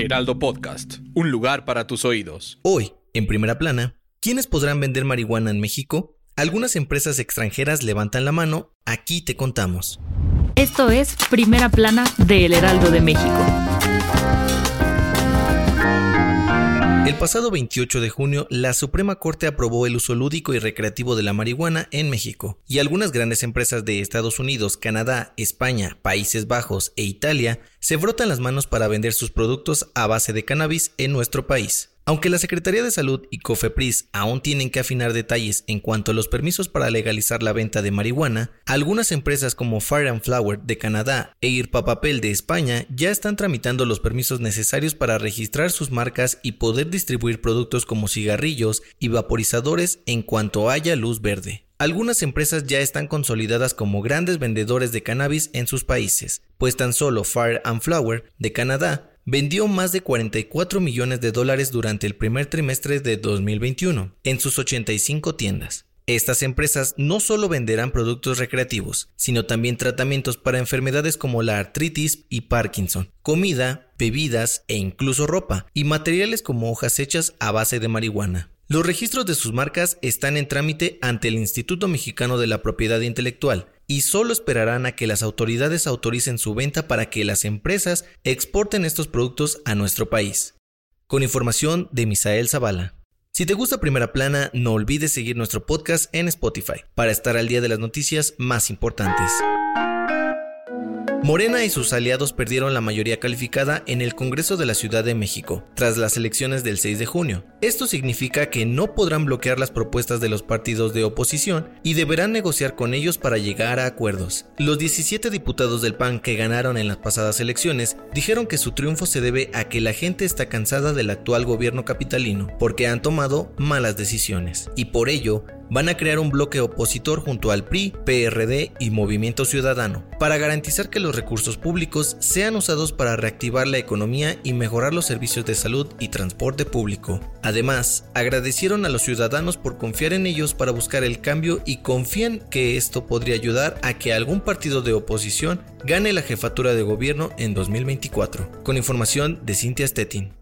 Heraldo Podcast, un lugar para tus oídos. Hoy, en primera plana, ¿quiénes podrán vender marihuana en México? Algunas empresas extranjeras levantan la mano, aquí te contamos. Esto es Primera Plana de El Heraldo de México. El pasado 28 de junio, la Suprema Corte aprobó el uso lúdico y recreativo de la marihuana en México, y algunas grandes empresas de Estados Unidos, Canadá, España, Países Bajos e Italia se frotan las manos para vender sus productos a base de cannabis en nuestro país. Aunque la Secretaría de Salud y COFEPRIS aún tienen que afinar detalles en cuanto a los permisos para legalizar la venta de marihuana, algunas empresas como Fire and Flower de Canadá e Irpapapel de España ya están tramitando los permisos necesarios para registrar sus marcas y poder distribuir productos como cigarrillos y vaporizadores en cuanto haya luz verde. Algunas empresas ya están consolidadas como grandes vendedores de cannabis en sus países, pues tan solo Fire and Flower de Canadá vendió más de 44 millones de dólares durante el primer trimestre de 2021 en sus 85 tiendas. Estas empresas no solo venderán productos recreativos, sino también tratamientos para enfermedades como la artritis y Parkinson, comida, bebidas e incluso ropa, y materiales como hojas hechas a base de marihuana. Los registros de sus marcas están en trámite ante el Instituto Mexicano de la Propiedad Intelectual y solo esperarán a que las autoridades autoricen su venta para que las empresas exporten estos productos a nuestro país. Con información de Misael Zavala. Si te gusta Primera Plana, no olvides seguir nuestro podcast en Spotify para estar al día de las noticias más importantes. Morena y sus aliados perdieron la mayoría calificada en el Congreso de la Ciudad de México, tras las elecciones del 6 de junio. Esto significa que no podrán bloquear las propuestas de los partidos de oposición y deberán negociar con ellos para llegar a acuerdos. Los 17 diputados del PAN que ganaron en las pasadas elecciones dijeron que su triunfo se debe a que la gente está cansada del actual gobierno capitalino, porque han tomado malas decisiones, y por ello van a crear un bloque opositor junto al PRI, PRD y Movimiento Ciudadano, para garantizar que los recursos públicos sean usados para reactivar la economía y mejorar los servicios de salud y transporte público. Además, agradecieron a los ciudadanos por confiar en ellos para buscar el cambio y confían que esto podría ayudar a que algún partido de oposición gane la jefatura de gobierno en 2024. Con información de Cintia Stettin.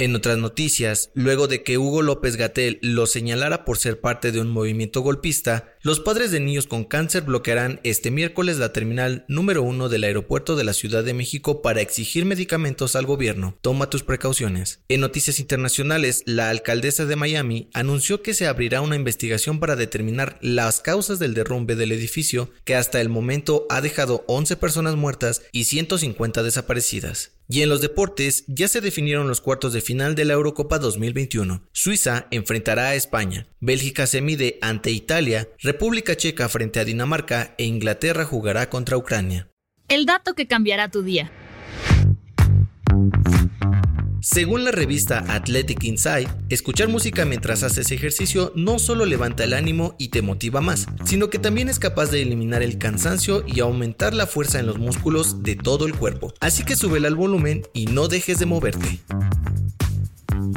En otras noticias, luego de que Hugo López Gatel lo señalara por ser parte de un movimiento golpista, los padres de niños con cáncer bloquearán este miércoles la terminal número uno del aeropuerto de la Ciudad de México para exigir medicamentos al gobierno. Toma tus precauciones. En noticias internacionales, la alcaldesa de Miami anunció que se abrirá una investigación para determinar las causas del derrumbe del edificio que hasta el momento ha dejado 11 personas muertas y 150 desaparecidas. Y en los deportes ya se definieron los cuartos de final de la Eurocopa 2021. Suiza enfrentará a España, Bélgica se mide ante Italia, República Checa frente a Dinamarca e Inglaterra jugará contra Ucrania. El dato que cambiará tu día. Según la revista Athletic Insight, escuchar música mientras haces ejercicio no solo levanta el ánimo y te motiva más, sino que también es capaz de eliminar el cansancio y aumentar la fuerza en los músculos de todo el cuerpo. Así que súbele al volumen y no dejes de moverte.